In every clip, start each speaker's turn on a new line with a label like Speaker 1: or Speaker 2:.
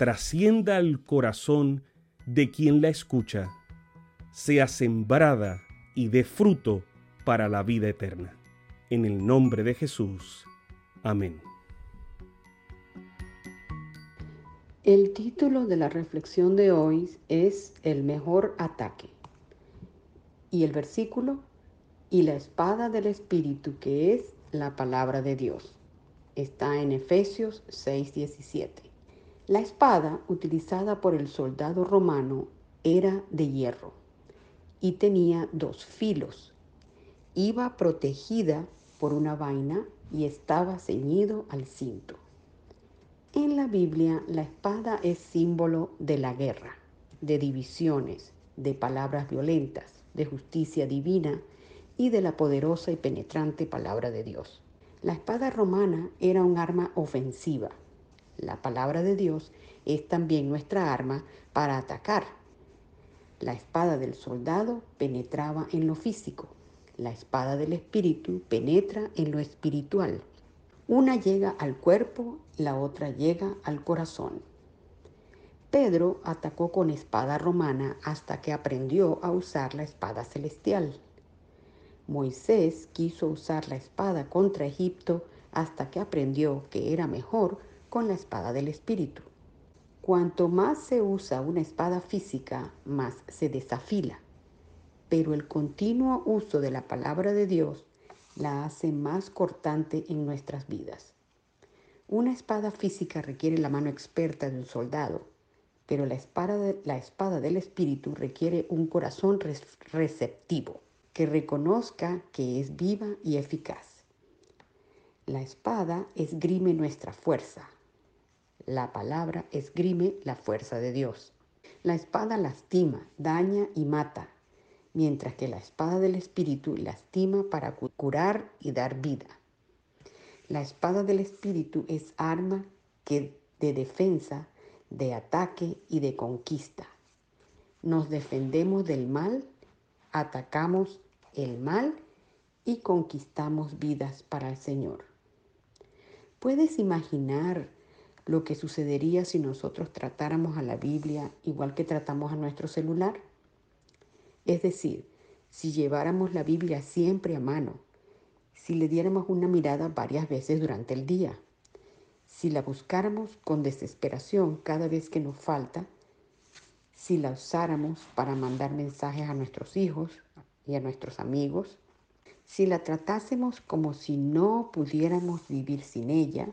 Speaker 1: trascienda al corazón de quien la escucha, sea sembrada y dé fruto para la vida eterna. En el nombre de Jesús. Amén.
Speaker 2: El título de la reflexión de hoy es El mejor ataque. Y el versículo, y la espada del Espíritu, que es la palabra de Dios. Está en Efesios 6:17. La espada utilizada por el soldado romano era de hierro y tenía dos filos. Iba protegida por una vaina y estaba ceñido al cinto. En la Biblia la espada es símbolo de la guerra, de divisiones, de palabras violentas, de justicia divina y de la poderosa y penetrante palabra de Dios. La espada romana era un arma ofensiva. La palabra de Dios es también nuestra arma para atacar. La espada del soldado penetraba en lo físico. La espada del espíritu penetra en lo espiritual. Una llega al cuerpo, la otra llega al corazón. Pedro atacó con espada romana hasta que aprendió a usar la espada celestial. Moisés quiso usar la espada contra Egipto hasta que aprendió que era mejor con la espada del Espíritu. Cuanto más se usa una espada física, más se desafila, pero el continuo uso de la palabra de Dios la hace más cortante en nuestras vidas. Una espada física requiere la mano experta de un soldado, pero la espada, de, la espada del espíritu requiere un corazón receptivo, que reconozca que es viva y eficaz. La espada esgrime nuestra fuerza. La palabra esgrime la fuerza de Dios. La espada lastima, daña y mata, mientras que la espada del Espíritu lastima para curar y dar vida. La espada del Espíritu es arma que de defensa, de ataque y de conquista. Nos defendemos del mal, atacamos el mal y conquistamos vidas para el Señor. ¿Puedes imaginar lo que sucedería si nosotros tratáramos a la Biblia igual que tratamos a nuestro celular? Es decir, si lleváramos la Biblia siempre a mano, si le diéramos una mirada varias veces durante el día, si la buscáramos con desesperación cada vez que nos falta, si la usáramos para mandar mensajes a nuestros hijos y a nuestros amigos, si la tratásemos como si no pudiéramos vivir sin ella,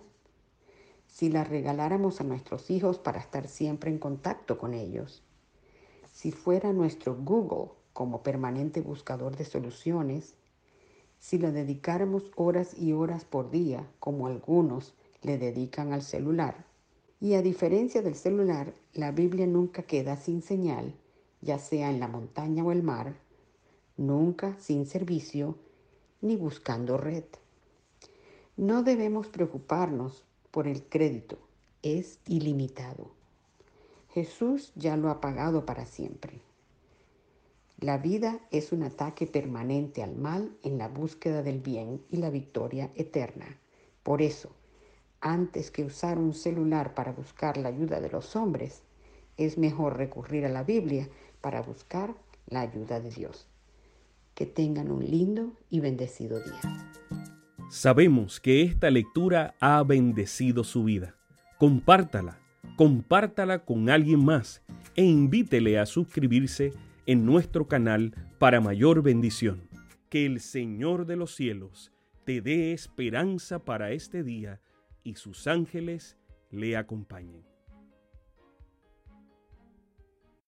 Speaker 2: si la regaláramos a nuestros hijos para estar siempre en contacto con ellos, si fuera nuestro Google como permanente buscador de soluciones, si la dedicáramos horas y horas por día, como algunos le dedican al celular. Y a diferencia del celular, la Biblia nunca queda sin señal, ya sea en la montaña o el mar, nunca sin servicio ni buscando red. No debemos preocuparnos por el crédito, es ilimitado. Jesús ya lo ha pagado para siempre. La vida es un ataque permanente al mal en la búsqueda del bien y la victoria eterna. Por eso, antes que usar un celular para buscar la ayuda de los hombres, es mejor recurrir a la Biblia para buscar la ayuda de Dios. Que tengan un lindo y bendecido día.
Speaker 1: Sabemos que esta lectura ha bendecido su vida. Compártala compártala con alguien más e invítele a suscribirse en nuestro canal para mayor bendición. Que el Señor de los cielos te dé esperanza para este día y sus ángeles le acompañen.